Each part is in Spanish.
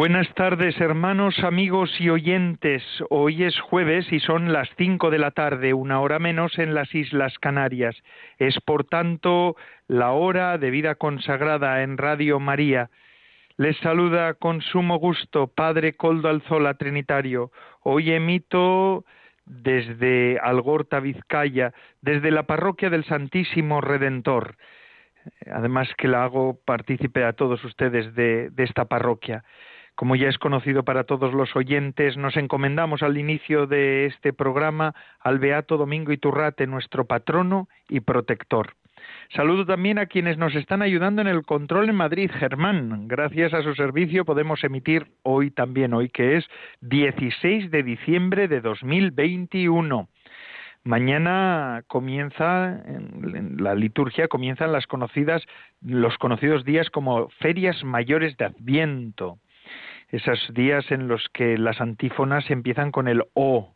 Buenas tardes, hermanos, amigos y oyentes. Hoy es jueves y son las cinco de la tarde, una hora menos en las Islas Canarias. Es, por tanto, la hora de vida consagrada en Radio María. Les saluda con sumo gusto Padre Coldo Alzola Trinitario. Hoy emito desde Algorta, Vizcaya, desde la parroquia del Santísimo Redentor. Además que la hago partícipe a todos ustedes de, de esta parroquia. Como ya es conocido para todos los oyentes, nos encomendamos al inicio de este programa al Beato Domingo Iturrate, nuestro patrono y protector. Saludo también a quienes nos están ayudando en el control en Madrid. Germán, gracias a su servicio podemos emitir hoy también, hoy que es 16 de diciembre de 2021. Mañana comienza en la liturgia comienzan las conocidas los conocidos días como ferias mayores de Adviento esos días en los que las antífonas empiezan con el O,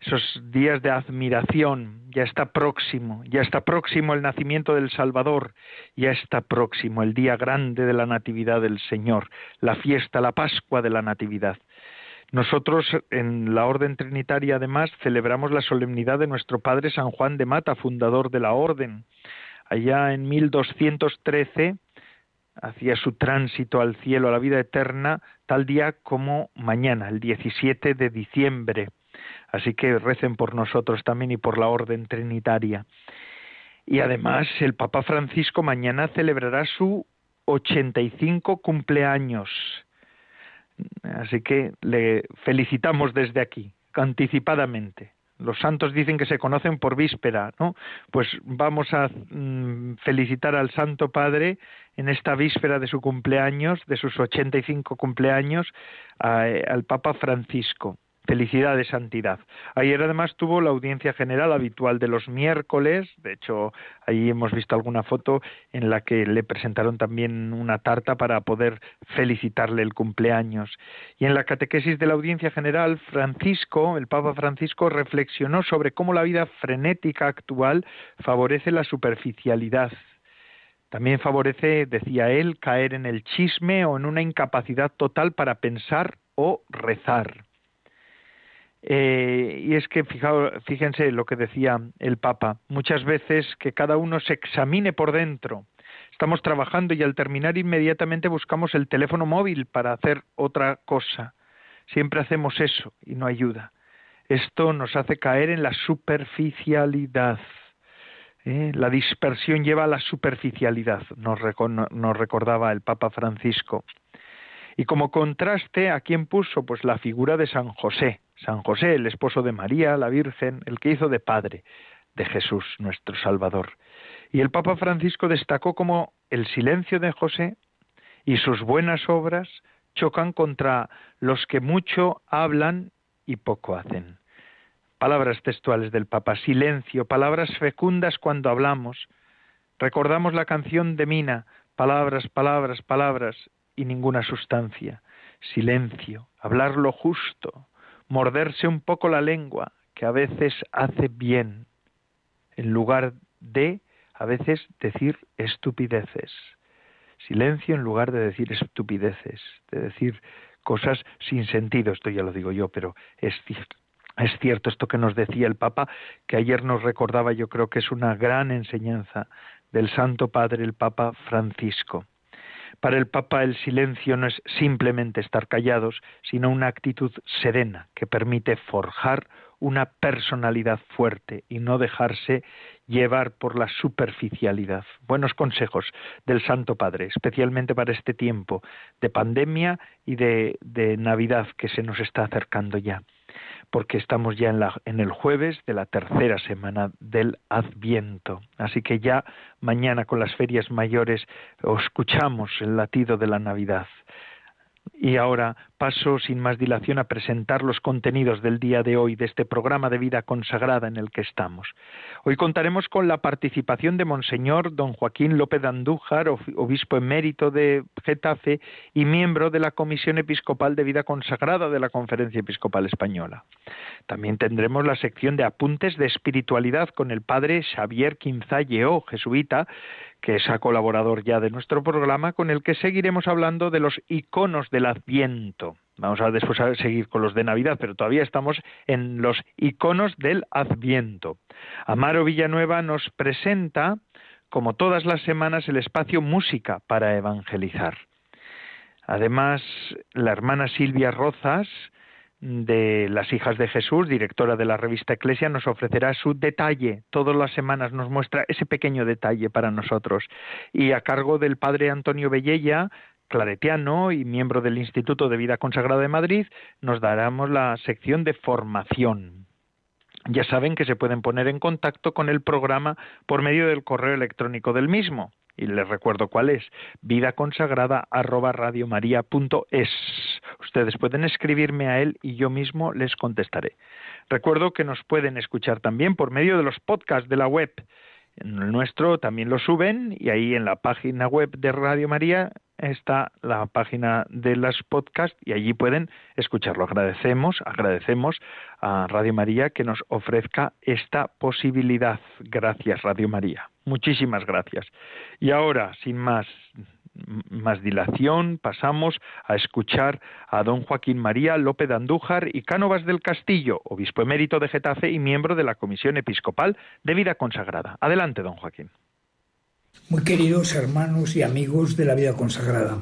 esos días de admiración, ya está próximo, ya está próximo el nacimiento del Salvador, ya está próximo el día grande de la Natividad del Señor, la fiesta, la Pascua de la Natividad. Nosotros en la Orden Trinitaria además celebramos la solemnidad de nuestro Padre San Juan de Mata, fundador de la Orden. Allá en 1213 hacía su tránsito al cielo, a la vida eterna, tal día como mañana, el 17 de diciembre. Así que recen por nosotros también y por la orden trinitaria. Y además el Papa Francisco mañana celebrará su 85 cumpleaños. Así que le felicitamos desde aquí, anticipadamente los santos dicen que se conocen por víspera, ¿no? Pues vamos a mm, felicitar al Santo Padre en esta víspera de su cumpleaños, de sus 85 cumpleaños, al Papa Francisco. Felicidades, santidad. Ayer además tuvo la audiencia general habitual de los miércoles, de hecho ahí hemos visto alguna foto en la que le presentaron también una tarta para poder felicitarle el cumpleaños. Y en la catequesis de la audiencia general, Francisco, el Papa Francisco, reflexionó sobre cómo la vida frenética actual favorece la superficialidad. También favorece, decía él, caer en el chisme o en una incapacidad total para pensar o rezar. Eh, y es que fíjense lo que decía el Papa, muchas veces que cada uno se examine por dentro. Estamos trabajando y al terminar inmediatamente buscamos el teléfono móvil para hacer otra cosa. Siempre hacemos eso y no ayuda. Esto nos hace caer en la superficialidad. ¿eh? La dispersión lleva a la superficialidad, nos, nos recordaba el Papa Francisco. Y como contraste, ¿a quién puso? Pues la figura de San José, San José, el esposo de María, la Virgen, el que hizo de padre de Jesús, nuestro Salvador. Y el Papa Francisco destacó como el silencio de José y sus buenas obras chocan contra los que mucho hablan y poco hacen. Palabras textuales del Papa, silencio, palabras fecundas cuando hablamos. Recordamos la canción de Mina, palabras, palabras, palabras y ninguna sustancia. Silencio, hablar lo justo, morderse un poco la lengua, que a veces hace bien, en lugar de a veces decir estupideces. Silencio en lugar de decir estupideces, de decir cosas sin sentido, esto ya lo digo yo, pero es cierto. Es cierto esto que nos decía el Papa, que ayer nos recordaba, yo creo que es una gran enseñanza del Santo Padre, el Papa Francisco. Para el Papa el silencio no es simplemente estar callados, sino una actitud serena que permite forjar una personalidad fuerte y no dejarse llevar por la superficialidad. Buenos consejos del Santo Padre, especialmente para este tiempo de pandemia y de, Navidad que se nos está acercando ya porque estamos ya en, la, en el jueves de la tercera semana del Adviento. Así que ya mañana con las ferias mayores escuchamos el latido de la Navidad. Y ahora paso sin más dilación a presentar los contenidos del día de hoy de este programa de vida consagrada en el que estamos. Hoy contaremos con la participación de Monseñor don Joaquín López Andújar, obispo emérito de Getafe y miembro de la Comisión Episcopal de Vida Consagrada de la Conferencia Episcopal Española. También tendremos la sección de apuntes de espiritualidad con el padre Xavier Quinzalleo, jesuita, que es a colaborador ya de nuestro programa, con el que seguiremos hablando de los iconos del Adviento. Vamos a después a seguir con los de Navidad, pero todavía estamos en los iconos del Adviento. Amaro Villanueva nos presenta, como todas las semanas, el espacio Música para Evangelizar. Además, la hermana Silvia Rozas de las hijas de Jesús, directora de la revista Eclesia, nos ofrecerá su detalle. Todas las semanas nos muestra ese pequeño detalle para nosotros. Y a cargo del padre Antonio Bellella, claretiano y miembro del Instituto de Vida Consagrada de Madrid, nos daremos la sección de formación. Ya saben que se pueden poner en contacto con el programa por medio del correo electrónico del mismo, y les recuerdo cuál es, vidaconsagrada@radiomaria.es. Ustedes pueden escribirme a él y yo mismo les contestaré. Recuerdo que nos pueden escuchar también por medio de los podcasts de la web. En el nuestro también lo suben y ahí en la página web de Radio María está la página de los podcasts y allí pueden escucharlo. Agradecemos, agradecemos a Radio María que nos ofrezca esta posibilidad. Gracias, Radio María. Muchísimas gracias. Y ahora, sin más más dilación, pasamos a escuchar a don Joaquín María López de Andújar y Cánovas del Castillo, obispo emérito de Getafe y miembro de la Comisión Episcopal de Vida Consagrada. Adelante, don Joaquín. Muy queridos hermanos y amigos de la vida consagrada,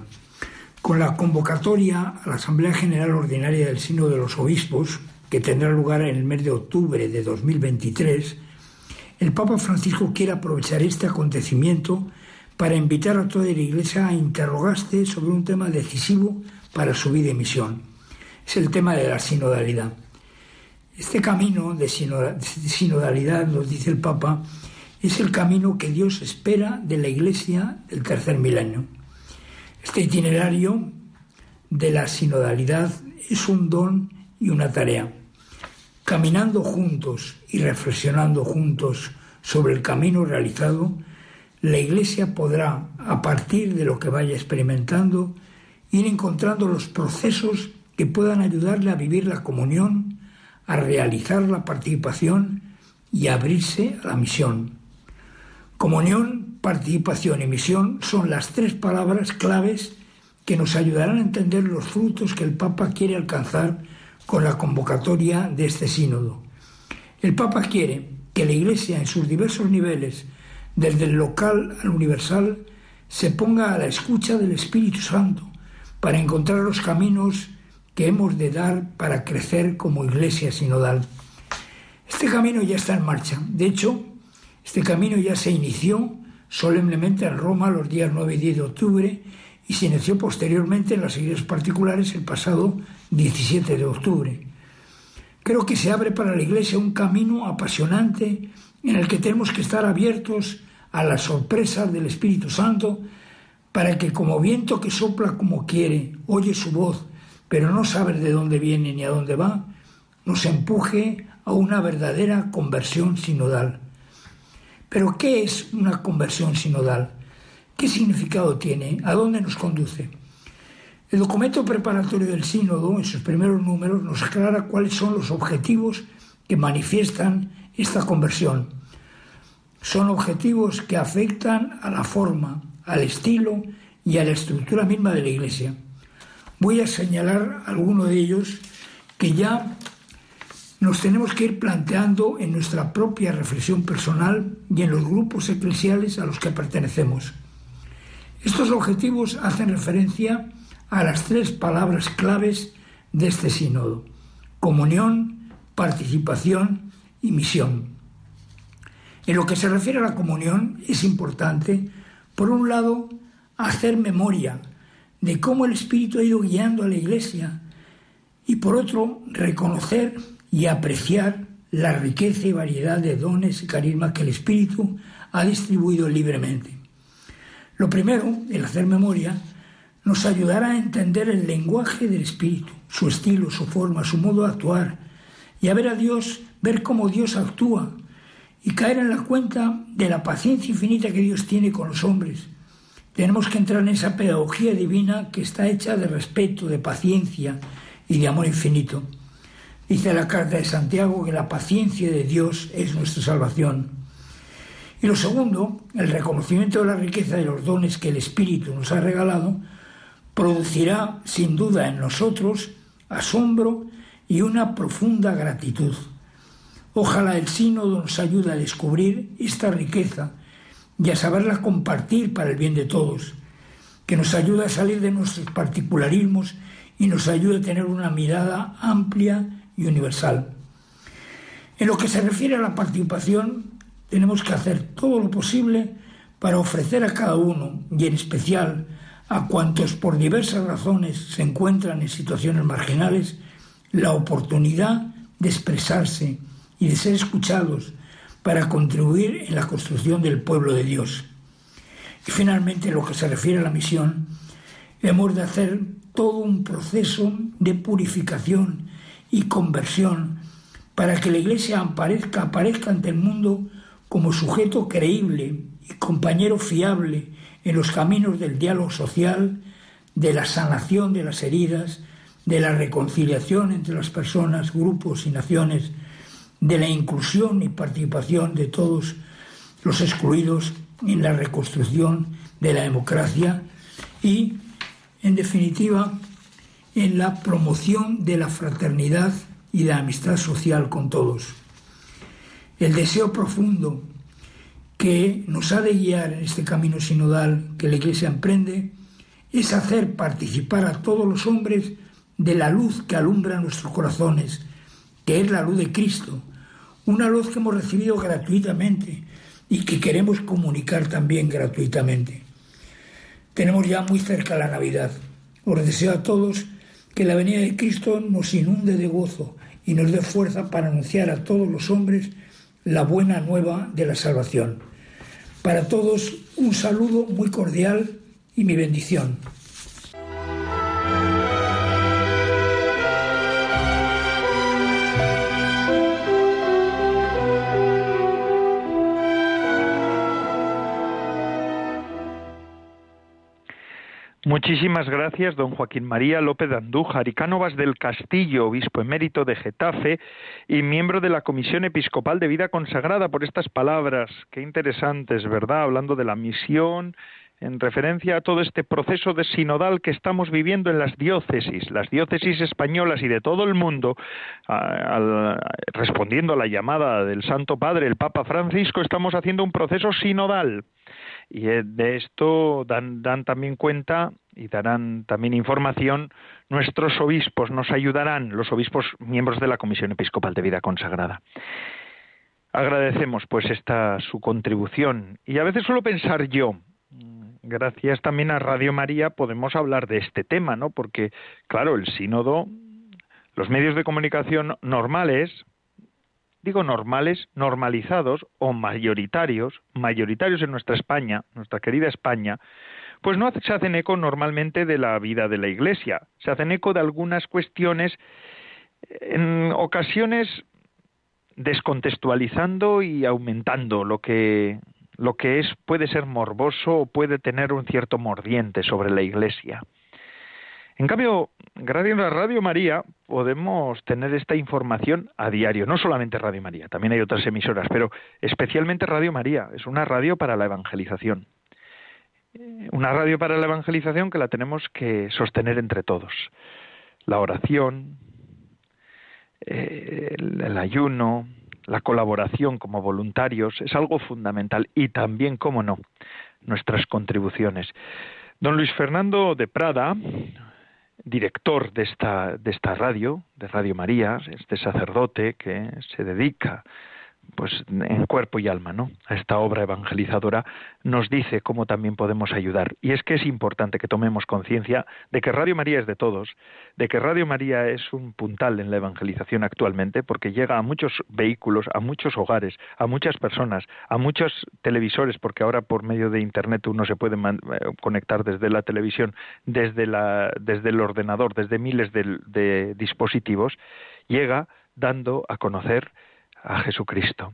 con la convocatoria a la Asamblea General Ordinaria del Sino de los Obispos, que tendrá lugar en el mes de octubre de 2023, el Papa Francisco quiere aprovechar este acontecimiento para invitar a toda la Iglesia a interrogarse sobre un tema decisivo para su vida y misión. Es el tema de la sinodalidad. Este camino de sinodalidad, nos dice el Papa, es el camino que Dios espera de la Iglesia del tercer milenio. Este itinerario de la sinodalidad es un don y una tarea. Caminando juntos y reflexionando juntos sobre el camino realizado, la Iglesia podrá, a partir de lo que vaya experimentando, ir encontrando los procesos que puedan ayudarle a vivir la comunión, a realizar la participación y a abrirse a la misión. Comunión, participación y misión son las tres palabras claves que nos ayudarán a entender los frutos que el Papa quiere alcanzar con la convocatoria de este sínodo. El Papa quiere que la Iglesia en sus diversos niveles desde el local al universal, se ponga a la escucha del Espíritu Santo para encontrar los caminos que hemos de dar para crecer como iglesia sinodal. Este camino ya está en marcha. De hecho, este camino ya se inició solemnemente en Roma los días 9 y 10 de octubre y se inició posteriormente en las iglesias particulares el pasado 17 de octubre. Creo que se abre para la Iglesia un camino apasionante en el que tenemos que estar abiertos a las sorpresas del Espíritu Santo, para que como viento que sopla como quiere, oye su voz, pero no sabe de dónde viene ni a dónde va, nos empuje a una verdadera conversión sinodal. Pero ¿qué es una conversión sinodal? ¿Qué significado tiene? ¿A dónde nos conduce? El documento preparatorio del sínodo, en sus primeros números, nos aclara cuáles son los objetivos que manifiestan esta conversión son objetivos que afectan a la forma, al estilo y a la estructura misma de la Iglesia. Voy a señalar algunos de ellos que ya nos tenemos que ir planteando en nuestra propia reflexión personal y en los grupos eclesiales a los que pertenecemos. Estos objetivos hacen referencia a las tres palabras claves de este sínodo, comunión, participación y misión. En lo que se refiere a la comunión, es importante, por un lado, hacer memoria de cómo el Espíritu ha ido guiando a la Iglesia y por otro, reconocer y apreciar la riqueza y variedad de dones y carismas que el Espíritu ha distribuido libremente. Lo primero, el hacer memoria, nos ayudará a entender el lenguaje del Espíritu, su estilo, su forma, su modo de actuar, y a ver a Dios, ver cómo Dios actúa, y caer en la cuenta de la paciencia infinita que Dios tiene con los hombres. Tenemos que entrar en esa pedagogía divina que está hecha de respeto, de paciencia y de amor infinito. Dice la carta de Santiago que la paciencia de Dios es nuestra salvación. Y lo segundo, el reconocimiento de la riqueza de los dones que el Espíritu nos ha regalado, producirá sin duda en nosotros asombro y una profunda gratitud. Ojalá el sínodo nos ayude a descubrir esta riqueza y a saberla compartir para el bien de todos, que nos ayude a salir de nuestros particularismos y nos ayude a tener una mirada amplia y universal. En lo que se refiere a la participación, tenemos que hacer todo lo posible para ofrecer a cada uno, y en especial a cuantos por diversas razones se encuentran en situaciones marginales, la oportunidad de expresarse y de ser escuchados para contribuir en la construcción del pueblo de Dios. Y finalmente, en lo que se refiere a la misión, hemos de hacer todo un proceso de purificación y conversión para que la Iglesia aparezca, aparezca ante el mundo como sujeto creíble y compañero fiable en los caminos del diálogo social, de la sanación de las heridas, de la reconciliación entre las personas, grupos y naciones, de la inclusión y participación de todos los excluidos en la reconstrucción de la democracia y, en definitiva, en la promoción de la fraternidad y de la amistad social con todos. El deseo profundo que nos ha de guiar en este camino sinodal que la Iglesia emprende es hacer participar a todos los hombres de la luz que alumbra nuestros corazones, que es la luz de Cristo, una luz que hemos recibido gratuitamente y que queremos comunicar también gratuitamente. Tenemos ya muy cerca la Navidad. Os deseo a todos que la venida de Cristo nos inunde de gozo y nos dé fuerza para anunciar a todos los hombres la buena nueva de la salvación. Para todos un saludo muy cordial y mi bendición. Muchísimas gracias, don Joaquín María López de Andújar y Cánovas del Castillo, obispo emérito de Getafe y miembro de la Comisión Episcopal de Vida Consagrada, por estas palabras. Qué interesantes, ¿verdad? Hablando de la misión, en referencia a todo este proceso de sinodal que estamos viviendo en las diócesis, las diócesis españolas y de todo el mundo, respondiendo a la llamada del Santo Padre, el Papa Francisco, estamos haciendo un proceso sinodal y eh, de esto dan, también cuenta y darán también información nuestros obispos, nos ayudarán los obispos miembros de la Comisión Episcopal de Vida Consagrada. Agradecemos pues esta su contribución y a veces suelo pensar yo, gracias también a Radio María podemos hablar de este tema, ¿no? Porque claro, el sínodo, los medios de comunicación normales, digo normales, normalizados o mayoritarios, mayoritarios en nuestra España, nuestra querida España, pues no se hacen eco normalmente de la vida de la Iglesia, se hacen eco de algunas cuestiones en ocasiones descontextualizando y aumentando lo que lo que es puede ser morboso o puede tener un cierto mordiente sobre la Iglesia. En cambio, gracias a Radio María podemos tener esta información a diario, no solamente Radio María, también hay otras emisoras, pero especialmente Radio María, es una radio para la evangelización. Eh, una radio para la evangelización que la tenemos que sostener entre todos. La oración, eh, el ayuno, la colaboración como voluntarios es algo fundamental y también, cómo no, nuestras contribuciones. Don Luis Fernando de Prada, director de esta, de esta radio, de Radio María, este sacerdote que se dedica pues en cuerpo y alma, ¿no? A esta obra evangelizadora nos dice cómo también podemos ayudar. Y es que es importante que tomemos conciencia de que Radio María es de todos, de que Radio María es un puntal en la evangelización actualmente, porque llega a muchos vehículos, a muchos hogares, a muchas personas, a muchos televisores, porque ahora por medio de internet uno se puede eh, conectar desde la televisión, desde la, desde el ordenador, desde miles de dispositivos, llega dando a conocer a Jesucristo.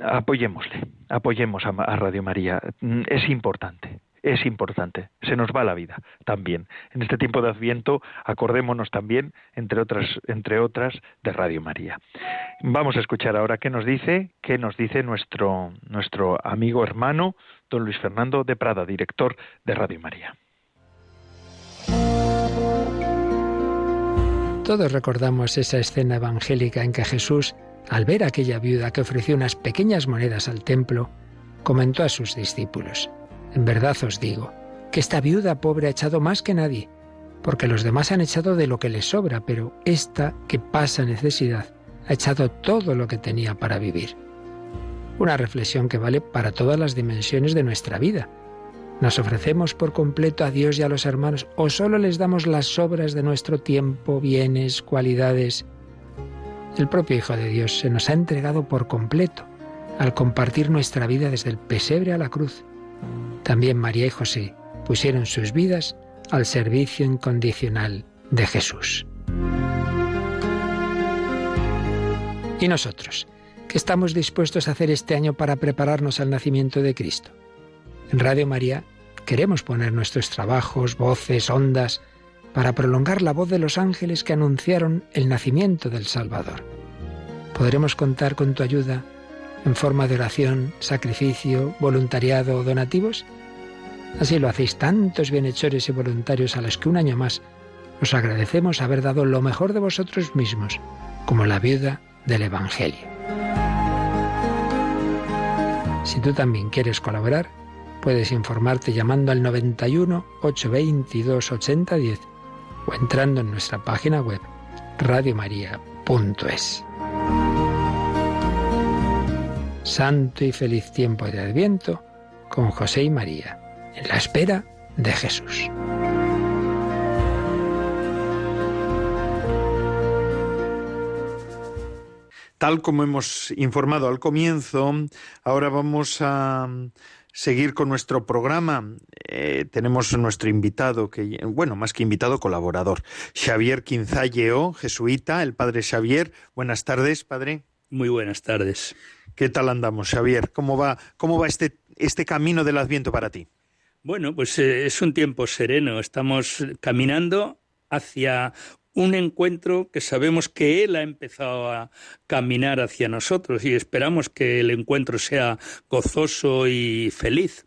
Apoyémosle, apoyemos a, Radio María. Es importante, es importante. Se nos va la vida también. En este tiempo de Adviento, acordémonos también, entre otras, entre otras, de Radio María. Vamos a escuchar ahora qué nos dice, qué nos dice nuestro, nuestro amigo hermano, don Luis Fernando de Prada, director de Radio María. Todos recordamos esa escena evangélica en que Jesús al ver a aquella viuda que ofreció unas pequeñas monedas al templo, comentó a sus discípulos, En verdad os digo, que esta viuda pobre ha echado más que nadie, porque los demás han echado de lo que les sobra, pero esta que pasa necesidad ha echado todo lo que tenía para vivir. Una reflexión que vale para todas las dimensiones de nuestra vida. ¿Nos ofrecemos por completo a Dios y a los hermanos o solo les damos las sobras de nuestro tiempo, bienes, cualidades el propio Hijo de Dios se nos ha entregado por completo al compartir nuestra vida desde el pesebre a la cruz. También María y José pusieron sus vidas al servicio incondicional de Jesús. ¿Y nosotros? ¿Qué estamos dispuestos a hacer este año para prepararnos al nacimiento de Cristo? En Radio María queremos poner nuestros trabajos, voces, ondas, para prolongar la voz de los ángeles que anunciaron el nacimiento del Salvador. Podremos contar con tu ayuda en forma de oración, sacrificio, voluntariado o donativos. Así lo hacéis tantos bienhechores y voluntarios a los que un año más os agradecemos haber dado lo mejor de vosotros mismos, como la viuda del Evangelio. Si tú también quieres colaborar, puedes informarte llamando al 91 822 8010 o entrando en nuestra página web radiomaria.es. Santo y feliz tiempo de Adviento con José y María, en la espera de Jesús. Tal como hemos informado al comienzo, ahora vamos a seguir con nuestro programa, eh, tenemos nuestro invitado, que, bueno, más que invitado, colaborador, Xavier Quinzalleo, jesuita, el padre Xavier. Buenas tardes, padre. Muy buenas tardes. ¿Qué tal andamos, Xavier? ¿Cómo va, cómo va este, este camino del Adviento para ti? Bueno, pues eh, es un tiempo sereno. Estamos caminando hacia un encuentro que sabemos que Él ha empezado a caminar hacia nosotros y esperamos que el encuentro sea gozoso y feliz.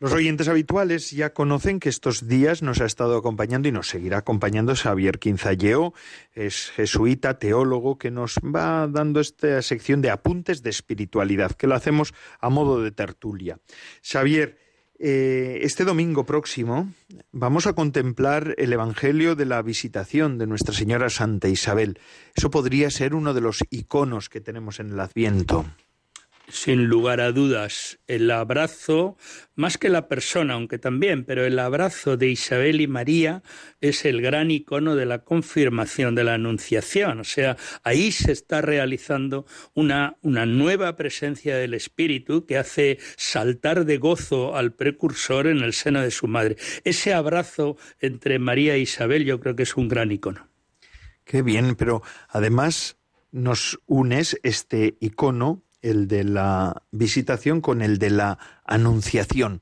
Los oyentes habituales ya conocen que estos días nos ha estado acompañando y nos seguirá acompañando Xavier Quinzalleo, es jesuita, teólogo, que nos va dando esta sección de apuntes de espiritualidad, que lo hacemos a modo de tertulia. Xavier, eh, este domingo próximo vamos a contemplar el Evangelio de la visitación de Nuestra Señora Santa Isabel. Eso podría ser uno de los iconos que tenemos en el Adviento sin lugar a dudas, el abrazo, más que la persona, aunque también, pero el abrazo de Isabel y María es el gran icono de la confirmación de la Anunciación. O sea, ahí se está realizando una, una nueva presencia del Espíritu que hace saltar de gozo al precursor en el seno de su madre. Ese abrazo entre María e Isabel yo creo que es un gran icono. Qué bien, pero además nos unes este icono el de la visitación con el de la anunciación.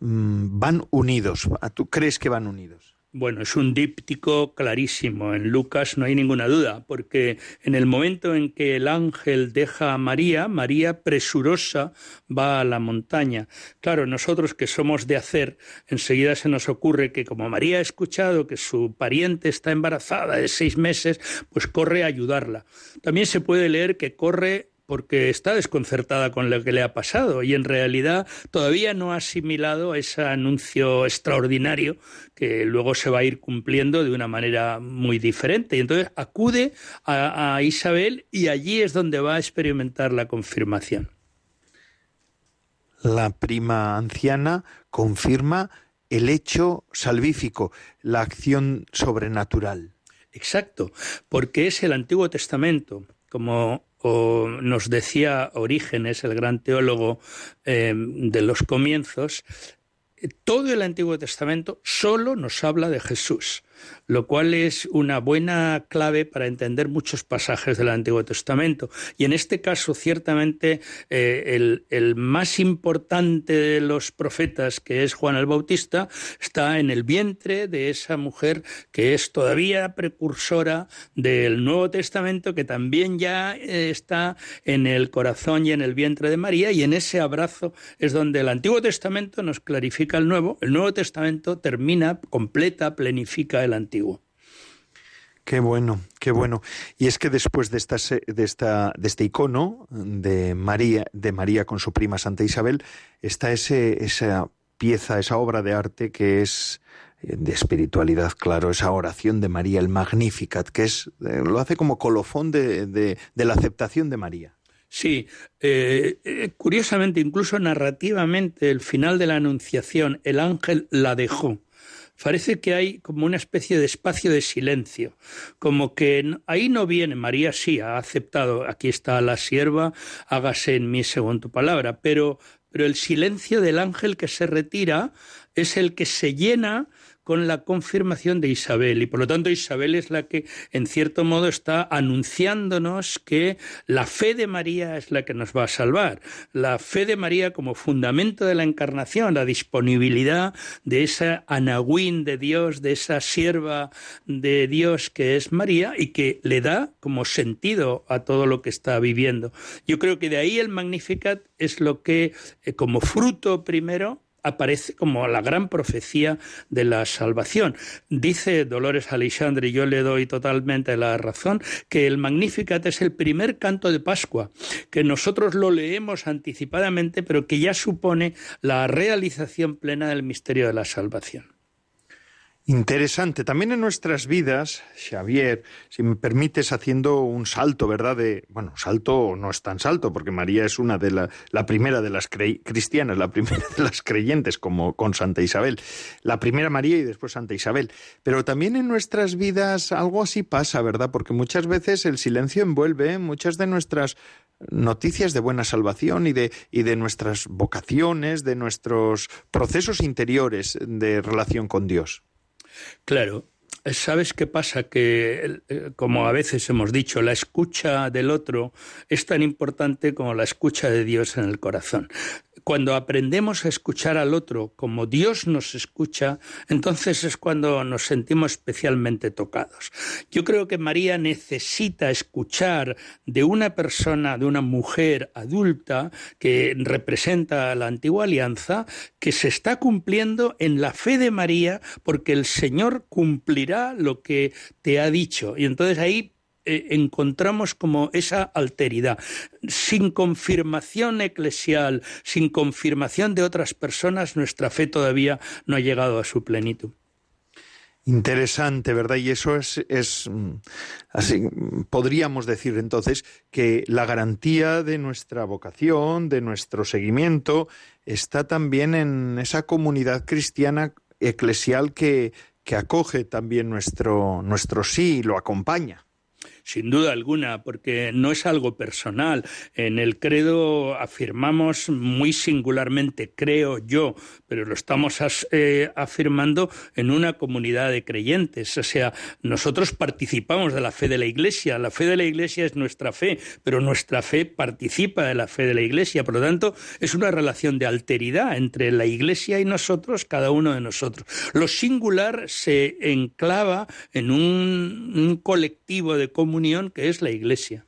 Mm, van unidos. ¿Tú crees que van unidos? Bueno, es un díptico clarísimo. En Lucas no hay ninguna duda, porque en el momento en que el ángel deja a María, María presurosa va a la montaña. Claro, nosotros que somos de hacer, enseguida se nos ocurre que como María ha escuchado que su pariente está embarazada de seis meses, pues corre a ayudarla. También se puede leer que corre porque está desconcertada con lo que le ha pasado y en realidad todavía no ha asimilado ese anuncio extraordinario que luego se va a ir cumpliendo de una manera muy diferente. Y entonces acude a, a Isabel y allí es donde va a experimentar la confirmación. La prima anciana confirma el hecho salvífico, la acción sobrenatural. Exacto, porque es el Antiguo Testamento, como nos decía Orígenes, el gran teólogo eh, de los comienzos, todo el Antiguo Testamento solo nos habla de Jesús lo cual es una buena clave para entender muchos pasajes del Antiguo Testamento. Y en este caso, ciertamente, eh, el, más importante de los profetas, que es Juan el Bautista, está en el vientre de esa mujer que es todavía precursora del Nuevo Testamento, que también ya eh, está en el corazón y en el vientre de María, y en ese abrazo es donde el Antiguo Testamento nos clarifica el Nuevo, el Nuevo Testamento termina, completa, plenifica el Antiguo. Qué bueno, qué bueno. Y es que después de esta, de esta, de este icono de María, de María con su prima Santa Isabel, está ese, esa pieza, esa obra de arte que es eh, de espiritualidad, claro, esa oración de María, el Magnificat, que es eh, lo hace como colofón de, de, la aceptación de María. Sí, eh, curiosamente, incluso narrativamente, el final de la Anunciación, el ángel la dejó parece que hay como una especie de espacio de silencio, como que ahí no viene, María sí ha aceptado, aquí está la sierva, hágase en mí según tu palabra, pero, pero el silencio del ángel que se retira es el que se llena con la confirmación de Isabel. Y por lo tanto Isabel es la que, en cierto modo, está anunciándonos que la fe de María es la que nos va a salvar. La fe de María como fundamento de la encarnación, la disponibilidad de esa anagüín de Dios, de esa sierva de Dios que es María y que le da como sentido a todo lo que está viviendo. Yo creo que de ahí el Magnificat es lo que, eh, como fruto primero, aparece como la gran profecía de la salvación. Dice Dolores Alexandre, y yo le doy totalmente la razón, que el Magnificat es el primer canto de Pascua, que nosotros lo leemos anticipadamente, pero que ya supone la realización plena del misterio de la salvación. Interesante. También en nuestras vidas, Xavier, si me permites, haciendo un salto, ¿verdad? De, bueno, salto no es tan salto, porque María es una de la, la primera de las cristianas, la primera de las creyentes, como con Santa Isabel. La primera María y después Santa Isabel. Pero también en nuestras vidas algo así pasa, ¿verdad? Porque muchas veces el silencio envuelve muchas de nuestras noticias de buena salvación y de, y de nuestras vocaciones, de nuestros procesos interiores de relación con Dios. Claro, ¿Sabes qué pasa? Que, eh, como a veces hemos dicho, la escucha del otro es tan importante como la escucha de Dios en el corazón cuando aprendemos a escuchar al otro como Dios nos escucha, entonces es cuando nos sentimos especialmente tocados. Yo creo que María necesita escuchar de una persona, de una mujer adulta que representa la antigua alianza, que se está cumpliendo en la fe de María porque el Señor lo que te ha dicho. Y entonces ahí eh, encontramos como esa alteridad. Sin confirmación eclesial, sin confirmación de otras personas, nuestra fe todavía no ha llegado a su plenitud. Interesante, ¿verdad? Y eso es, es mm, así, podríamos decir entonces que la garantía de nuestra vocación, de nuestro seguimiento, está también en esa comunidad cristiana eclesial que, que acoge también nuestro, nuestro sí y lo acompaña sin duda alguna, porque no es algo personal. En el credo afirmamos muy singularmente, creo yo, pero lo estamos eh, afirmando en una comunidad de creyentes. O sea, nosotros participamos de la fe de la Iglesia. La fe de la Iglesia es nuestra fe, pero nuestra fe participa de la fe de la Iglesia. Por lo tanto, es una relación de alteridad entre la Iglesia y nosotros, cada uno de nosotros. Lo singular se enclava en un, un colectivo de comunidad que es la Iglesia.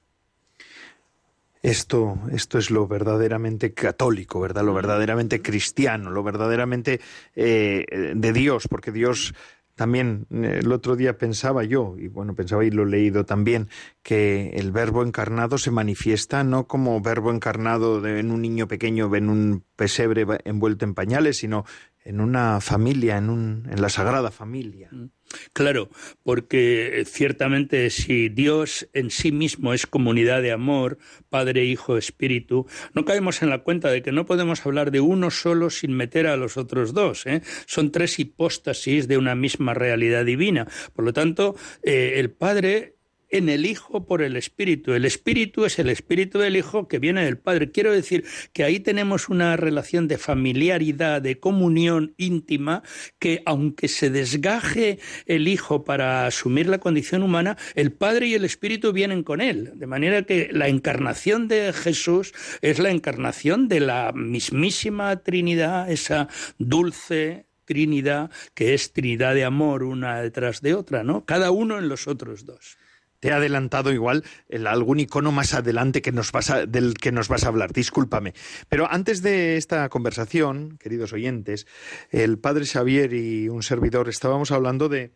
Esto, esto es lo verdaderamente católico, ¿verdad? Lo verdaderamente cristiano, lo verdaderamente eh, de Dios, porque Dios también eh, el otro día pensaba yo, y bueno, pensaba y lo he leído también, que el verbo encarnado se manifiesta no como verbo encarnado en un niño pequeño, en un pesebre envuelto en pañales, sino en una familia, en, un, en la sagrada familia. Mm. Claro, porque ciertamente si Dios en sí mismo es comunidad de amor, Padre, Hijo, Espíritu, no caemos en la cuenta de que no podemos hablar de uno solo sin meter a los otros dos. ¿eh? Son tres hipóstasis de una misma realidad divina. Por lo tanto, eh, el Padre en el Hijo por el Espíritu. El Espíritu es el Espíritu del Hijo que viene del Padre. Quiero decir que ahí tenemos una relación de familiaridad, de comunión íntima, que aunque se desgaje el Hijo para asumir la condición humana, el Padre y el Espíritu vienen con él. De manera que la encarnación de Jesús es la encarnación de la mismísima Trinidad, esa dulce Trinidad que es Trinidad de amor una detrás de otra, ¿no? Cada uno en los otros dos he adelantado igual algún icono más adelante que nos vas del que nos vas a hablar, discúlpame. Pero antes de esta conversación, queridos oyentes, el padre Xavier y un servidor estábamos hablando de,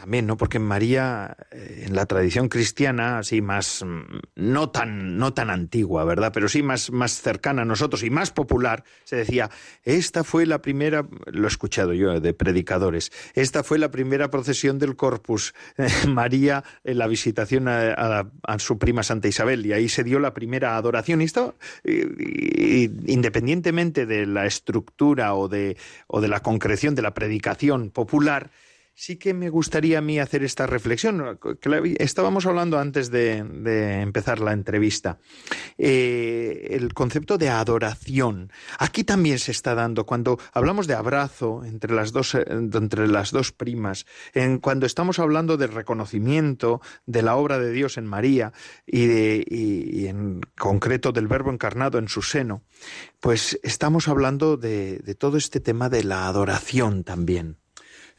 también, ¿no? Porque María, eh, en la tradición cristiana, así más, mm, no tan, no tan antigua, ¿verdad? Pero sí más, más cercana a nosotros y más popular, se decía, esta fue la primera, lo he escuchado yo de predicadores, esta fue la primera procesión del Corpus, María en la visitación a, su prima Santa Isabel, y ahí se dio la primera adoración. Y esto, independientemente de la estructura o de, o de la concreción de la predicación popular, sí que me gustaría a mí hacer esta reflexión. Estábamos hablando antes de, empezar la entrevista. Eh, el concepto de adoración. Aquí también se está dando. Cuando hablamos de abrazo entre las dos, eh, entre las dos primas, en, cuando estamos hablando del reconocimiento de la obra de Dios en María y, y en concreto del Verbo encarnado en su seno, pues estamos hablando de todo este tema de la adoración también.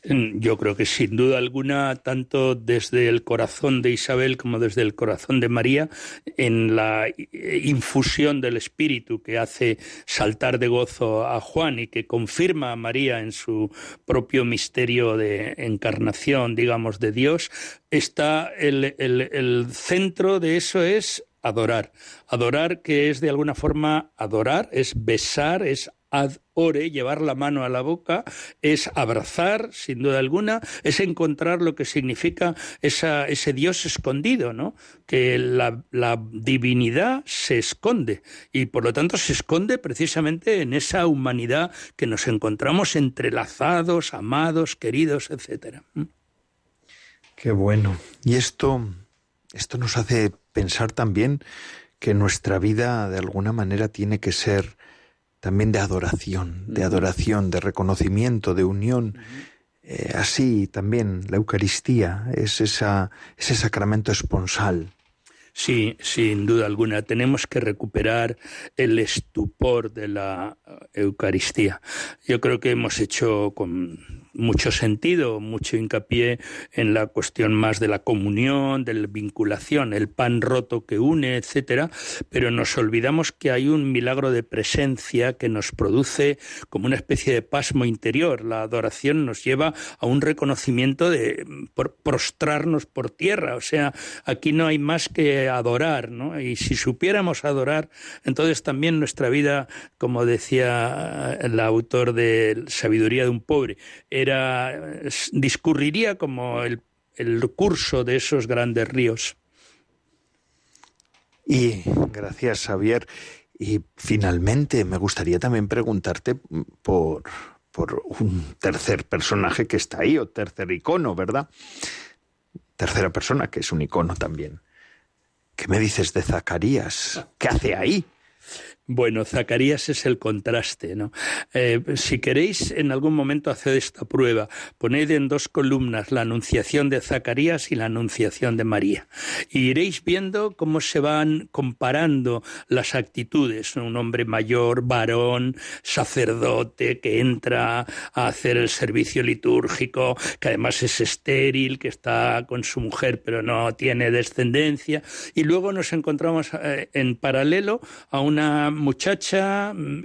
Yo creo que sin duda alguna, tanto desde el corazón de Isabel como desde el corazón de María, en la infusión del Espíritu que hace saltar de gozo a Juan y que confirma a María en su propio misterio de encarnación, digamos, de Dios, está el, el centro de eso es adorar. Adorar que es de alguna forma adorar, es besar, es ad ore, llevar la mano a la boca, es abrazar, sin duda alguna, es encontrar lo que significa esa, ese Dios escondido, ¿no? Que la, la divinidad se esconde y por lo tanto se esconde precisamente en esa humanidad que nos encontramos entrelazados, amados, queridos, etcétera. ¿Mm? Qué bueno. Y esto, esto nos hace pensar también que nuestra vida de alguna manera tiene que ser también de adoración, de adoración, de reconocimiento, de unión. Eh, así también la Eucaristía es esa, ese sacramento esponsal. Sí, sin duda alguna. Tenemos que recuperar el estupor de la Eucaristía. Yo creo que hemos hecho con mucho sentido, mucho hincapié en la cuestión más de la comunión, de la vinculación, el pan roto que une, etcétera, pero nos olvidamos que hay un milagro de presencia que nos produce como una especie de pasmo interior. La adoración nos lleva a un reconocimiento de prostrarnos por tierra, o sea, aquí no hay más que adorar, ¿no? Y si supiéramos adorar, entonces también nuestra vida, como decía el autor de Sabiduría de un pobre, era, discurriría como el, el curso de esos grandes ríos. Y gracias, Javier. Y finalmente me gustaría también preguntarte por, por un tercer personaje que está ahí, o tercer icono, ¿verdad? Tercera persona, que es un icono también. ¿Qué me dices de Zacarías? ¿Qué hace ahí? Bueno, Zacarías es el contraste, ¿no? Eh, si queréis en algún momento hacer esta prueba, poned en dos columnas la anunciación de Zacarías y la anunciación de María. Y iréis viendo cómo se van comparando las actitudes. Un hombre mayor, varón, sacerdote, que entra a hacer el servicio litúrgico, que además es estéril, que está con su mujer pero no tiene descendencia. Y luego nos encontramos eh, en paralelo a una muchacha mm,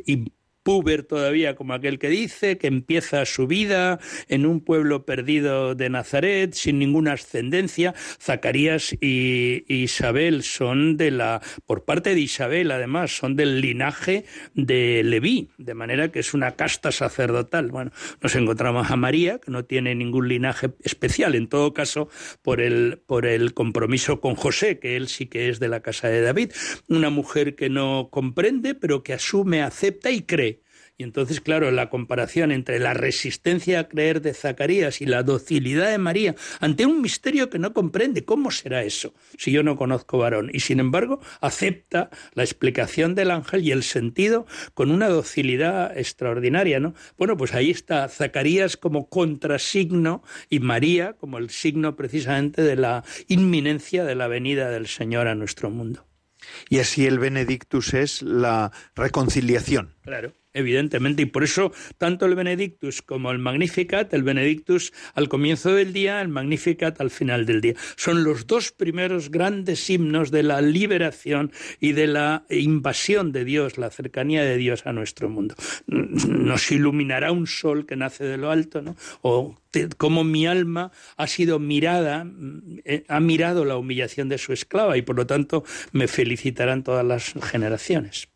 puber todavía como aquel que dice, que empieza su vida en un pueblo perdido de Nazaret, sin ninguna ascendencia. Zacarías y Isabel son de la, por parte de Isabel además, son del linaje de Leví, de manera que es una casta sacerdotal. Bueno, nos encontramos a María, que no tiene ningún linaje especial, en todo caso, por el, por el compromiso con José, que él sí que es de la casa de David, una mujer que no comprende, pero que asume, acepta y cree. Y entonces, claro, la comparación entre la resistencia a creer de Zacarías y la docilidad de María ante un misterio que no comprende, ¿cómo será eso si yo no conozco varón? Y sin embargo, acepta la explicación del ángel y el sentido con una docilidad extraordinaria, ¿no? Bueno, pues ahí está Zacarías como contrasigno y María como el signo precisamente de la inminencia de la venida del Señor a nuestro mundo. Y así el Benedictus es la reconciliación. Claro evidentemente, y por eso tanto el Benedictus como el Magnificat, el Benedictus al comienzo del día, el Magnificat al final del día, son los dos primeros grandes himnos de la liberación y de la invasión de Dios, la cercanía de Dios a nuestro mundo. Nos iluminará un sol que nace de lo alto, ¿no? O cómo mi alma ha sido mirada, eh, ha mirado la humillación de su esclava y por lo tanto me felicitarán todas las generaciones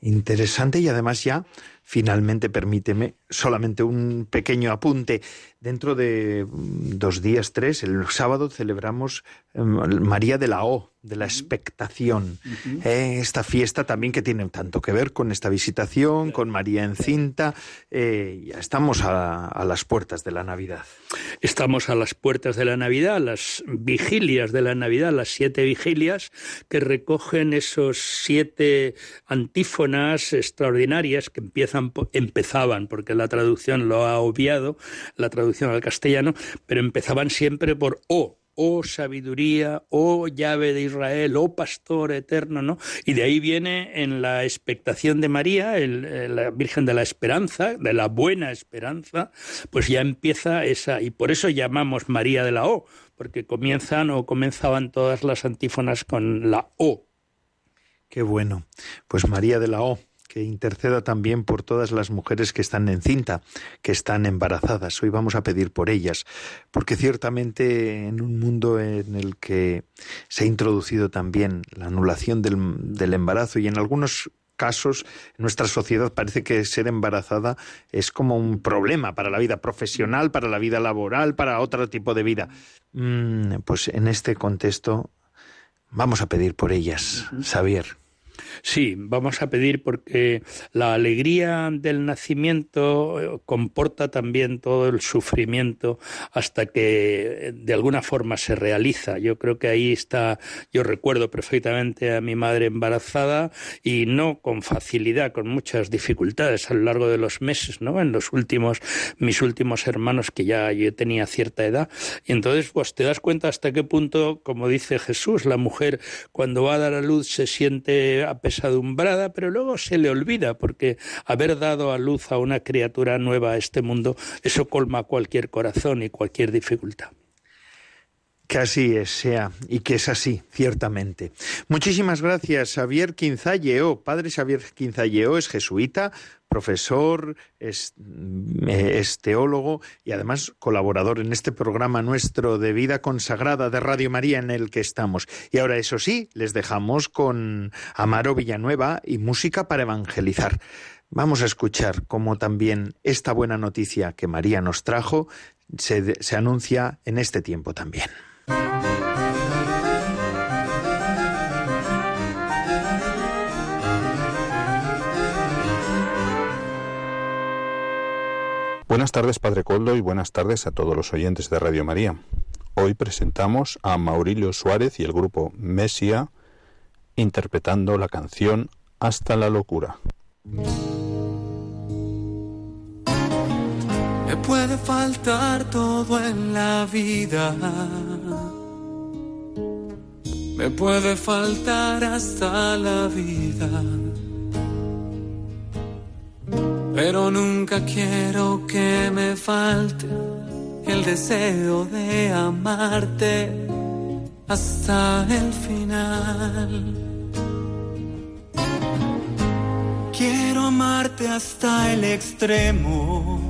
interesante y además ya finalmente permíteme solamente un pequeño apunte. Dentro de mm, dos días, tres, el sábado celebramos em, María de la O, de la expectación. Eh, esta fiesta también que tiene tanto que ver con esta visitación, con María encinta. Eh, ya estamos a, las puertas de la Navidad. Estamos a las puertas de la Navidad, las vigilias de la Navidad, las siete vigilias que recogen esos siete antífonas extraordinarias que empiezan, empezaban, porque la traducción lo ha obviado, la traducción al castellano, pero empezaban siempre por O, oh sabiduría, oh llave de Israel, oh pastor eterno, ¿no? Y de ahí viene en la expectación de María, la Virgen de la Esperanza, de la buena esperanza, pues ya empieza esa, y por eso llamamos María de la O, porque comienzan o comenzaban todas las antífonas con la O. Qué bueno. Pues María de la O que interceda también por todas las mujeres que están en cinta, que están embarazadas. Hoy vamos a pedir por ellas, porque ciertamente en un mundo en el que se ha introducido también la anulación del, embarazo y en algunos casos en nuestra sociedad parece que ser embarazada es como un problema para la vida profesional, para la vida laboral, para otro tipo de vida. Mm, pues en este contexto vamos a pedir por ellas, Xavier. Sí, vamos a pedir porque la alegría del nacimiento eh, comporta también todo el sufrimiento hasta que eh, de alguna forma se realiza. Yo creo que ahí está, yo recuerdo perfectamente a mi madre embarazada y no con facilidad, con muchas dificultades a lo largo de los meses, ¿no? En los últimos, mis últimos hermanos que ya yo tenía cierta edad. Y entonces, pues te das cuenta hasta qué punto, como dice Jesús, la mujer cuando va a dar a luz se siente apesadumbrada, pero luego se le olvida porque haber dado a luz a una criatura nueva a este mundo, eso colma cualquier corazón y cualquier dificultad. Que así es, sea, y que es así, ciertamente. Muchísimas gracias, Xavier Quinzalleo. Padre Xavier Quinzalleo es jesuita, profesor, es, eh, es, teólogo y además colaborador en este programa nuestro de vida consagrada de Radio María en el que estamos. Y ahora, eso sí, les dejamos con Amaro Villanueva y música para evangelizar. Vamos a escuchar cómo también esta buena noticia que María nos trajo se, se anuncia en este tiempo también. Buenas tardes, Padre Coldo, y buenas tardes a todos los oyentes de Radio María. Hoy presentamos a Maurilio Suárez y el grupo Mesia interpretando la canción Hasta la locura. Me puede faltar todo en la vida. Me puede faltar hasta la vida. Pero nunca quiero que me falte el deseo de amarte hasta el final. Quiero amarte hasta el extremo.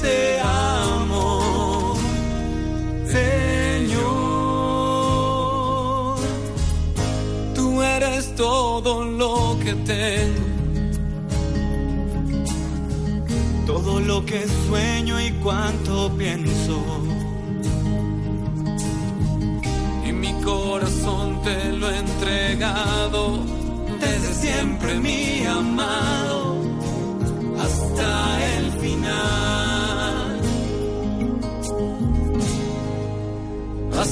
Te amo, Señor. Tú eres todo lo que tengo. Todo lo que sueño y cuánto pienso. Y mi corazón te lo he entregado desde siempre, mi amado, hasta el final.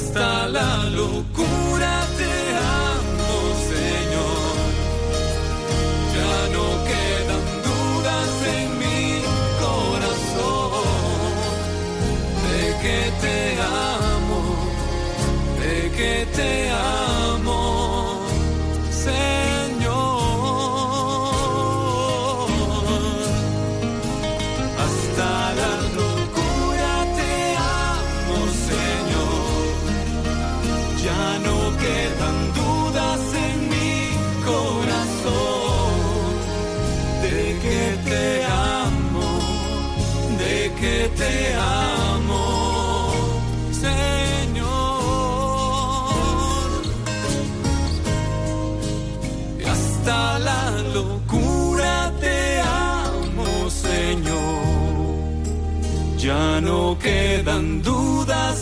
Hasta la locura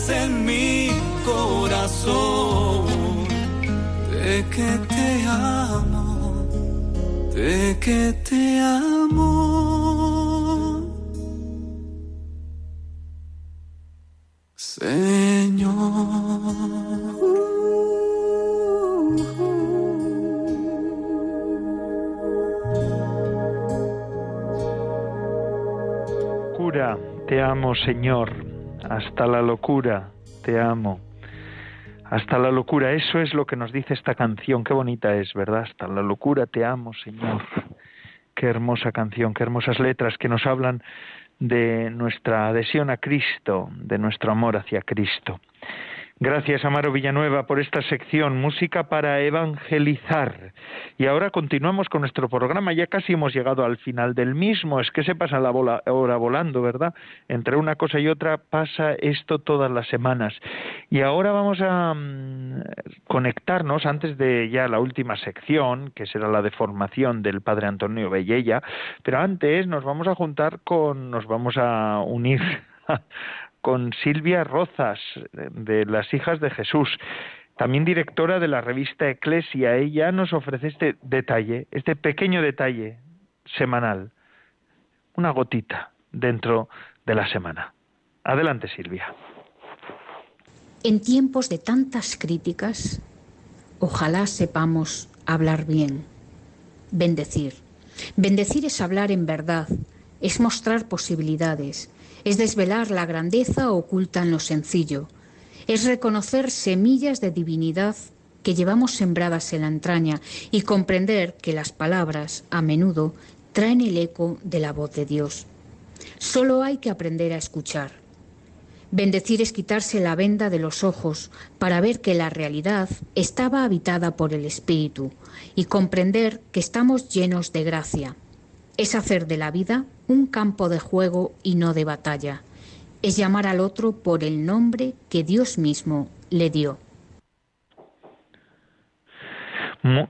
en mi corazón de que te amo, de que te amo. Locura, te amo, Señor. Hasta la locura, te amo. Hasta la locura, eso es lo que nos dice esta canción. Qué bonita es, ¿verdad? Hasta la locura, te amo, Señor. Qué hermosa canción, qué hermosas letras que nos hablan de nuestra adhesión a Cristo, de nuestro amor hacia Cristo. Gracias, Amaro Villanueva, por esta sección, Música para Evangelizar. Y ahora continuamos con nuestro programa. Ya casi hemos llegado al final del mismo. Es que se pasa la bola, hora volando, ¿verdad? Entre una cosa y otra pasa esto todas las semanas. Y ahora vamos a mm, conectarnos, antes de ya la última sección, que será la de formación del Padre Antonio Bellella, pero antes nos vamos a juntar con, nos vamos a unir con Silvia Rozas, de las Hijas de Jesús, también directora de la revista Eclesia. Ella nos ofrece este detalle, este pequeño detalle semanal, una gotita dentro de la semana. Adelante, Silvia. En tiempos de tantas críticas, ojalá sepamos hablar bien, bendecir. Bendecir es hablar en verdad, es mostrar posibilidades, es desvelar la grandeza oculta en lo sencillo, es reconocer semillas de divinidad que llevamos sembradas en la entraña y comprender que las palabras, a menudo, traen el eco de la voz de Dios. Solo hay que aprender a escuchar. Bendecir es quitarse la venda de los ojos para ver que la realidad estaba habitada por el Espíritu y comprender que estamos llenos de gracia. Es hacer de la vida un campo de juego y no de batalla. Es llamar al otro por el nombre que Dios mismo le dio.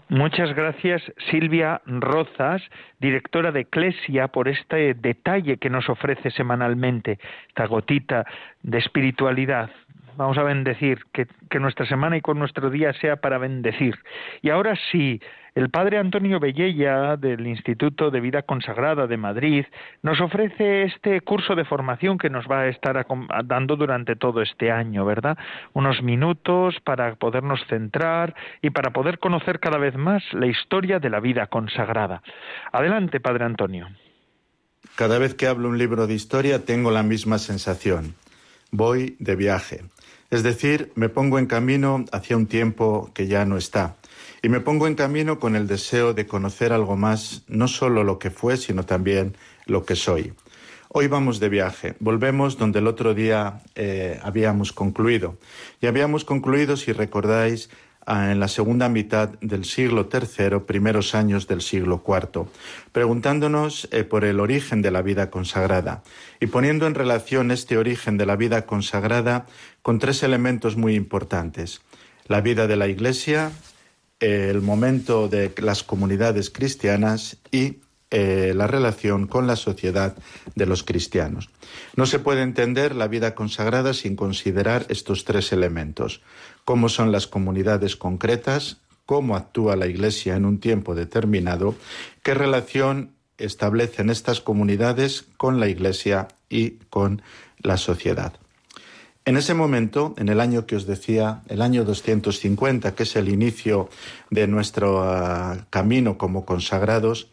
muchas gracias Silvia Rozas, directora de Eclesia, por este detalle que nos ofrece semanalmente, esta gotita de espiritualidad. Vamos a bendecir, que, nuestra semana y con nuestro día sea para bendecir. Y ahora sí, el padre Antonio Bellella, del Instituto de Vida Consagrada de Madrid, nos ofrece este curso de formación que nos va a estar dando durante todo este año, ¿verdad? Unos minutos para podernos centrar y para poder conocer cada vez más la historia de la vida consagrada. Adelante, padre Antonio. Cada vez que hablo un libro de historia tengo la misma sensación. Voy de viaje. Es decir, me pongo en camino hacia un tiempo que ya no está y me pongo en camino con el deseo de conocer algo más, no solo lo que fue, sino también lo que soy. Hoy vamos de viaje, volvemos donde el otro día eh, habíamos concluido. Y habíamos concluido, si recordáis, en la segunda mitad del siglo III, primeros años del siglo IV, preguntándonos eh, por el origen de la vida consagrada y poniendo en relación este origen de la vida consagrada con tres elementos muy importantes. La vida de la Iglesia, el momento de las comunidades cristianas y eh, la relación con la sociedad de los cristianos. No se puede entender la vida consagrada sin considerar estos tres elementos, cómo son las comunidades concretas, cómo actúa la Iglesia en un tiempo determinado, qué relación establecen estas comunidades con la Iglesia y con la sociedad. En ese momento, en el año que os decía, el año 250, que es el inicio de nuestro ah, camino como consagrados,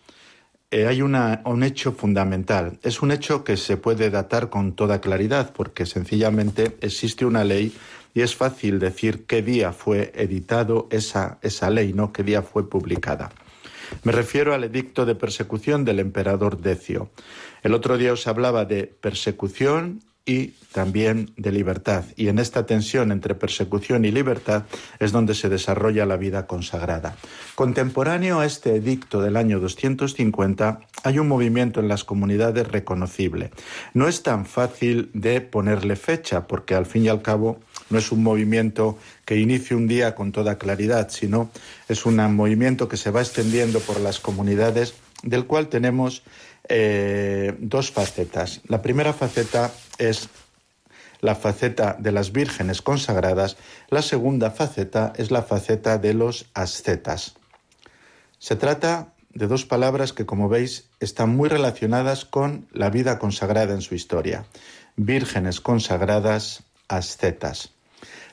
eh, hay un hecho fundamental. Es un hecho que se puede datar con toda claridad, porque sencillamente existe una ley y es fácil decir qué día fue editado esa, esa ley, ¿no? qué día fue publicada. Me refiero al edicto de persecución del emperador Decio. El otro día os hablaba de persecución y también de libertad. Y en esta tensión entre persecución y libertad es donde se desarrolla la vida consagrada. Contemporáneo a este edicto del año 250 hay un movimiento en las comunidades reconocible. No es tan fácil de ponerle fecha porque al fin y al cabo no es un movimiento que inicie un día con toda claridad, sino es un movimiento que se va extendiendo por las comunidades del cual tenemos eh, dos facetas. La primera faceta es la faceta de las vírgenes consagradas, la segunda faceta es la faceta de los ascetas. Se trata de dos palabras que, como veis, están muy relacionadas con la vida consagrada en su historia. Vírgenes consagradas, ascetas.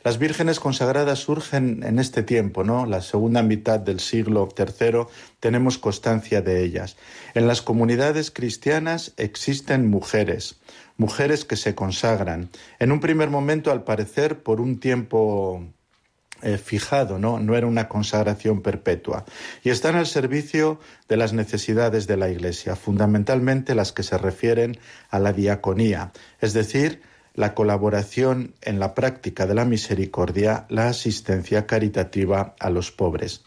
Las vírgenes consagradas surgen en este tiempo, ¿no? La segunda mitad del siglo III tenemos constancia de ellas. En las comunidades cristianas existen mujeres, mujeres que se consagran. En un primer momento, al parecer, por un tiempo eh, fijado, ¿no? no era una consagración perpetua. Y están al servicio de las necesidades de la Iglesia, fundamentalmente las que se refieren a la diaconía, es decir, la colaboración en la práctica de la misericordia, la asistencia caritativa a los pobres.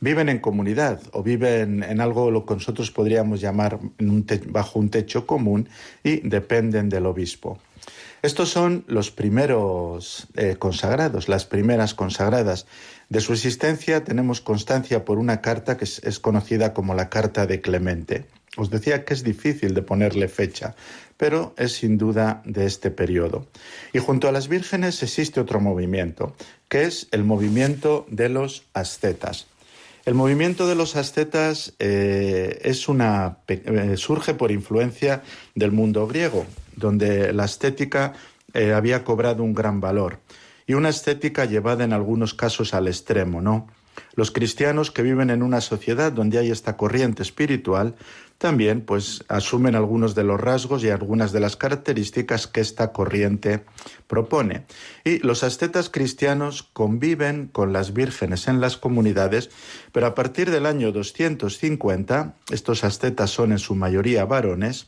Viven en comunidad o viven en algo lo que nosotros podríamos llamar bajo un techo común y dependen del obispo. Estos son los primeros eh, consagrados, las primeras consagradas. De su existencia tenemos constancia por una carta que es conocida como la Carta de Clemente. Os decía que es difícil de ponerle fecha, pero es sin duda de este periodo. Y junto a las vírgenes existe otro movimiento, que es el movimiento de los ascetas. El movimiento de los ascetas eh, es una, eh, surge por influencia del mundo griego, donde la estética eh, había cobrado un gran valor y una estética llevada en algunos casos al extremo, ¿no? Los cristianos que viven en una sociedad donde hay esta corriente espiritual también pues asumen algunos de los rasgos y algunas de las características que esta corriente propone. Y los ascetas cristianos conviven con las vírgenes en las comunidades, pero a partir del año 250, estos ascetas son en su mayoría varones,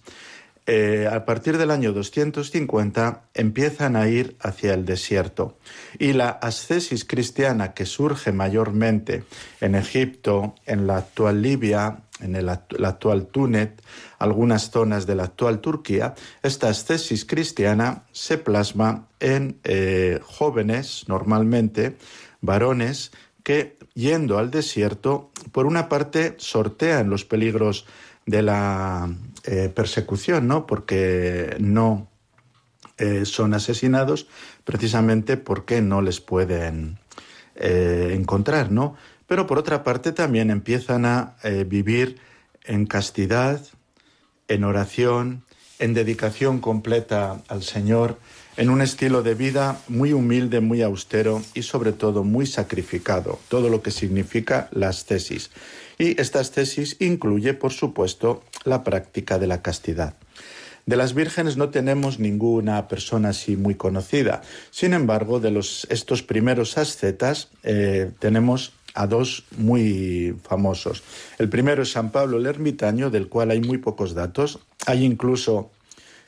eh, a partir del año 250 empiezan a ir hacia el desierto y la ascesis cristiana que surge mayormente en Egipto, en la actual Libia, en el, actual Túnez, algunas zonas de la actual Turquía, esta ascesis cristiana se plasma en eh, jóvenes, normalmente varones, que yendo al desierto, por una parte sortean los peligros de la eh, persecución, ¿no? Porque no eh, son asesinados precisamente porque no les pueden encontrar, ¿no? Pero por otra parte también empiezan a vivir en castidad, en oración, en dedicación completa al Señor, en un estilo de vida muy humilde, muy austero y sobre todo muy sacrificado, todo lo que significa las tesis. Y estas tesis incluye, por supuesto, la práctica de la castidad. De las vírgenes no tenemos ninguna persona así muy conocida. Sin embargo, de los, estos primeros ascetas eh, tenemos a dos muy famosos. El primero es San Pablo el Ermitaño, del cual hay muy pocos datos. Hay incluso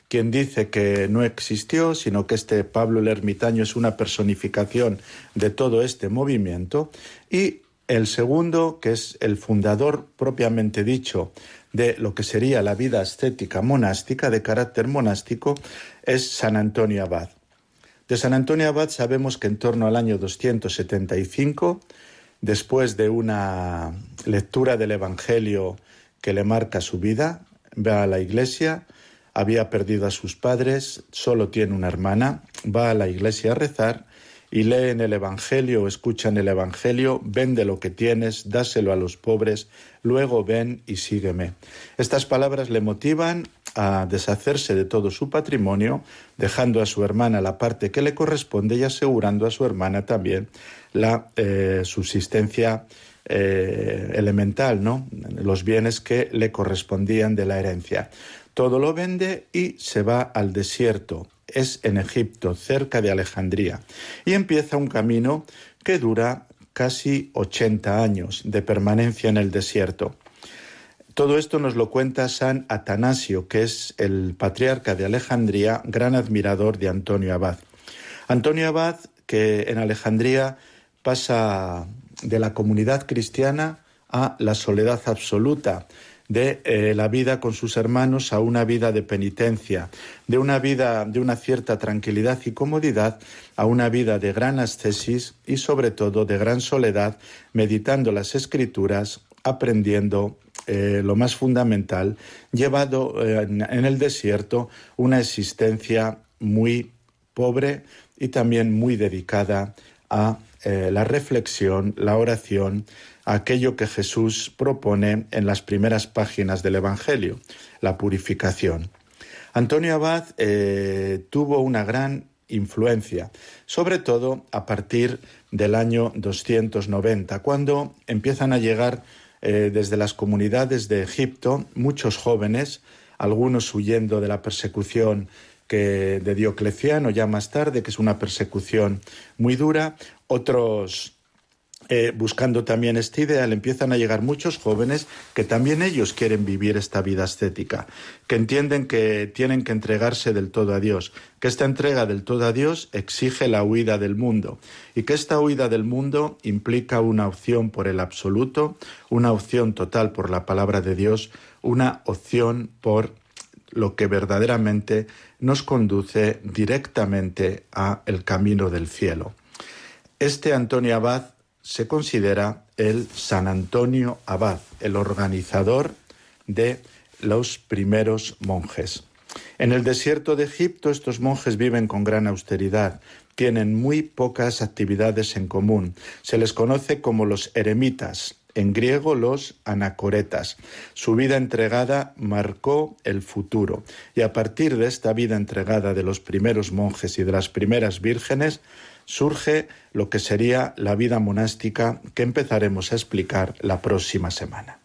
quien dice que no existió, sino que este Pablo el Ermitaño es una personificación de todo este movimiento, y el segundo, que es el fundador propiamente dicho de lo que sería la vida ascética monástica, de carácter monástico, es San Antonio Abad. De San Antonio Abad sabemos que en torno al año 275, después de una lectura del Evangelio que le marca su vida, va a la iglesia, había perdido a sus padres, solo tiene una hermana, va a la iglesia a rezar y lee en el Evangelio o escucha en el Evangelio, vende lo que tienes, dáselo a los pobres, luego ven y sígueme. Estas palabras le motivan a deshacerse de todo su patrimonio, dejando a su hermana la parte que le corresponde y asegurando a su hermana también la eh, subsistencia eh, elemental, ¿no? Los bienes que le correspondían de la herencia. Todo lo vende y se va al desierto. Es en Egipto, cerca de Alejandría. Y empieza un camino que dura casi 80 años de permanencia en el desierto. Todo esto nos lo cuenta San Atanasio, que es el patriarca de Alejandría, gran admirador de Antonio Abad. Antonio Abad, que en Alejandría pasa de la comunidad cristiana a la soledad absoluta, de eh, la vida con sus hermanos a una vida de penitencia, de una vida de una cierta tranquilidad y comodidad a una vida de gran ascesis y sobre todo de gran soledad, meditando las escrituras, aprendiendo eh, lo más fundamental, llevado eh, en, el desierto una existencia muy pobre y también muy dedicada a la reflexión, la oración, aquello que Jesús propone en las primeras páginas del Evangelio, la purificación. Antonio Abad eh, tuvo una gran influencia, sobre todo a partir del año 290, cuando empiezan a llegar eh, desde las comunidades de Egipto muchos jóvenes, algunos huyendo de la persecución de Diocleciano ya más tarde, que es una persecución muy dura, otros eh, buscando también este ideal, empiezan a llegar muchos jóvenes que también ellos quieren vivir esta vida estética, que entienden que tienen que entregarse del todo a Dios, que esta entrega del todo a Dios exige la huida del mundo y que esta huida del mundo implica una opción por el absoluto, una opción total por la palabra de Dios, una opción por lo que verdaderamente nos conduce directamente a el camino del cielo. Este Antonio Abad se considera el San Antonio Abad, el organizador de los primeros monjes. En el desierto de Egipto estos monjes viven con gran austeridad, tienen muy pocas actividades en común. Se les conoce como los eremitas, en griego los anacoretas. Su vida entregada marcó el futuro y a partir de esta vida entregada de los primeros monjes y de las primeras vírgenes, surge lo que sería la vida monástica que empezaremos a explicar la próxima semana.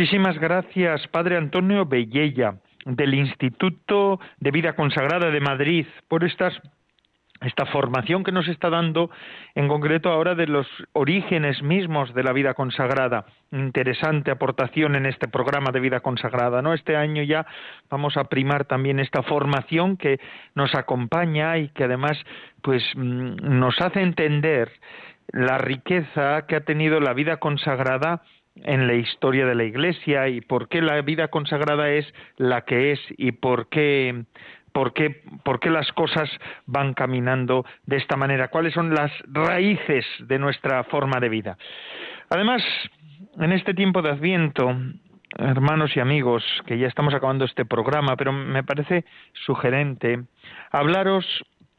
Muchísimas gracias, Padre Antonio Bellella, del Instituto de Vida Consagrada de Madrid, por estas esta formación que nos está dando en concreto ahora de los orígenes mismos de la vida consagrada. Interesante aportación en este programa de vida consagrada, ¿no? Este año ya vamos a primar también esta formación que nos acompaña y que además pues mm, nos hace entender la riqueza que ha tenido la vida consagrada en la historia de la Iglesia y por qué la vida consagrada es la que es y por qué por qué, por qué las cosas van caminando de esta manera, cuáles son las raíces de nuestra forma de vida. Además, en este tiempo de Adviento, hermanos y amigos, que ya estamos acabando este programa, pero me parece sugerente hablaros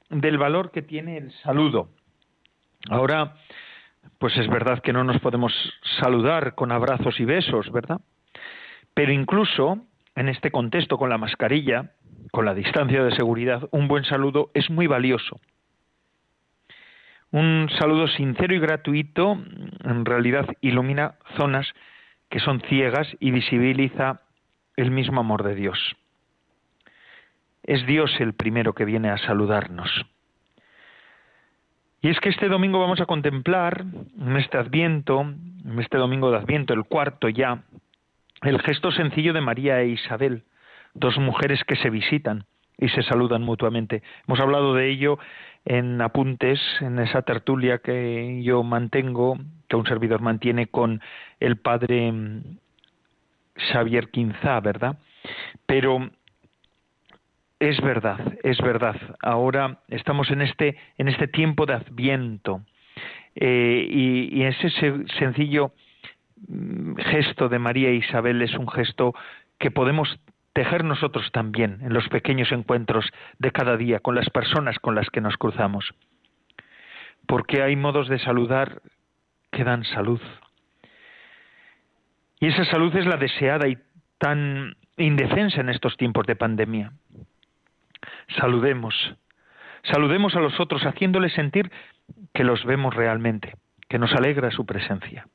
del valor que tiene el saludo. Ahora, pues es verdad que no nos podemos saludar con abrazos y besos, ¿verdad? Pero incluso en este contexto con la mascarilla, con la distancia de seguridad, un buen saludo es muy valioso. Un saludo sincero y gratuito en realidad ilumina zonas que son ciegas y visibiliza el mismo amor de Dios. Es Dios el primero que viene a saludarnos. Y es que este domingo vamos a contemplar, en este Adviento, en este domingo de Adviento, el cuarto ya, el gesto sencillo de María e Isabel, dos mujeres que se visitan y se saludan mutuamente. Hemos hablado de ello en apuntes, en esa tertulia que yo mantengo, que un servidor mantiene con el padre mm, Xavier Quinzá, ¿verdad? Pero es verdad, es verdad. Ahora estamos en este, en este tiempo de adviento eh, y, y, ese sencillo mm, gesto de María e Isabel es un gesto que podemos tejer nosotros también en los pequeños encuentros de cada día con las personas con las que nos cruzamos. Porque hay modos de saludar que dan salud. Y esa salud es la deseada y tan indefensa en estos tiempos de pandemia. Saludemos, saludemos a los otros haciéndoles sentir que los vemos realmente, que nos alegra su presencia,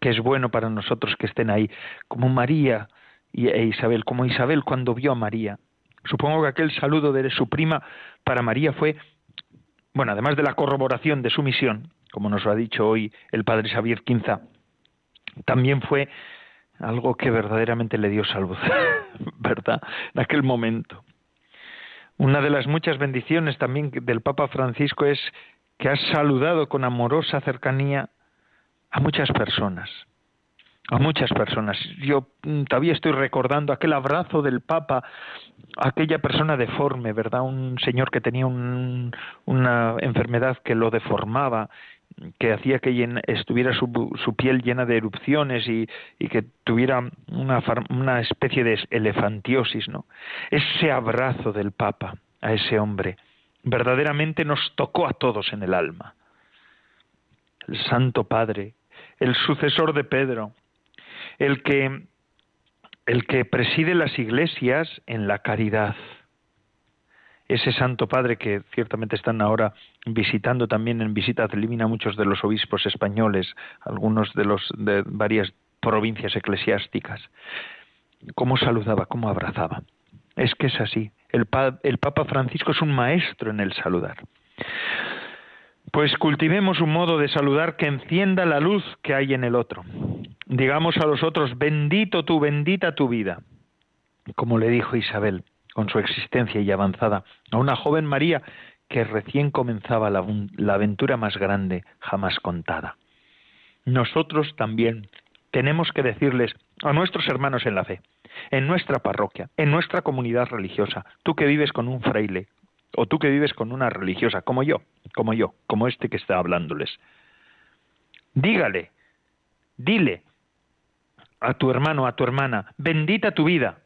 que es bueno para nosotros que estén ahí, como María e Isabel, como Isabel cuando vio a María. Supongo que aquel saludo de su prima para María fue, bueno, además de la corroboración de su misión, como nos lo ha dicho hoy el padre Xavier Quinza, también fue algo que verdaderamente le dio salud, ¿verdad? En aquel momento. Una de las muchas bendiciones también del Papa Francisco es que ha saludado con amorosa cercanía a muchas personas, a muchas personas. Yo mm, todavía estoy recordando aquel abrazo del Papa, aquella persona deforme, ¿verdad? Un señor que tenía una enfermedad que lo deformaba, que hacía que estuviera su, piel llena de erupciones y, y que tuviera una, una especie de elefantiosis, ¿no? Ese abrazo del Papa a ese hombre verdaderamente nos tocó a todos en el alma. El Santo Padre, el sucesor de Pedro, el que, el que preside las iglesias en la caridad. Ese Santo Padre que ciertamente están ahora visitando también en visita elimina muchos de los obispos españoles, algunos de los de varias provincias eclesiásticas. ¿Cómo saludaba? ¿Cómo abrazaba? Es que es así. El, el Papa Francisco es un maestro en el saludar. Pues cultivemos un modo de saludar que encienda la luz que hay en el otro. Digamos a los otros, bendito tú, bendita tu vida, como le dijo Isabel, con su existencia y avanzada, a una joven María que recién comenzaba la, la aventura más grande jamás contada. Nosotros también tenemos que decirles a nuestros hermanos en la fe, en nuestra parroquia, en nuestra comunidad religiosa, tú que vives con un fraile, o tú que vives con una religiosa, como yo, como yo, como este que está hablándoles. Dígale, dile a tu hermano, a tu hermana, bendita tu vida,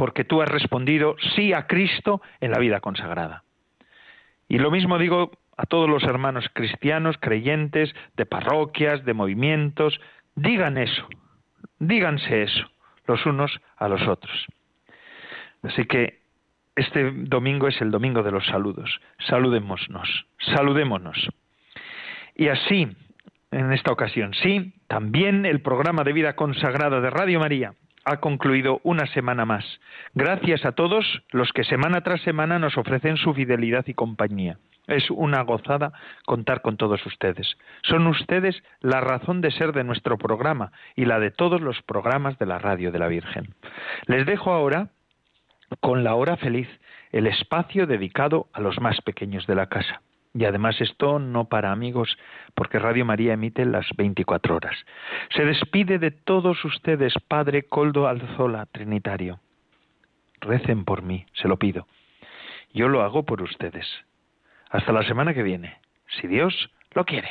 porque tú has respondido sí a Cristo en la vida consagrada. Y lo mismo digo a todos los hermanos cristianos, creyentes, de parroquias, de movimientos, digan eso, díganse eso, los unos a los otros. Así que este domingo es el domingo de los saludos. Saludémonos, saludémonos. Y así, en esta ocasión, sí, también el programa de vida consagrada de Radio María ha concluido una semana más. Gracias a todos los que semana tras semana nos ofrecen su fidelidad y compañía. Es una gozada contar con todos ustedes. Son ustedes la razón de ser de nuestro programa y la de todos los programas de la Radio de la Virgen. Les dejo ahora con la hora feliz, el espacio dedicado a los más pequeños de la casa. Y además esto no para amigos, porque Radio María emite las 24 horas. Se despide de todos ustedes, Padre Coldo Alzola, Trinitario. Recen por mí, se lo pido. Yo lo hago por ustedes. Hasta la semana que viene, si Dios lo quiere.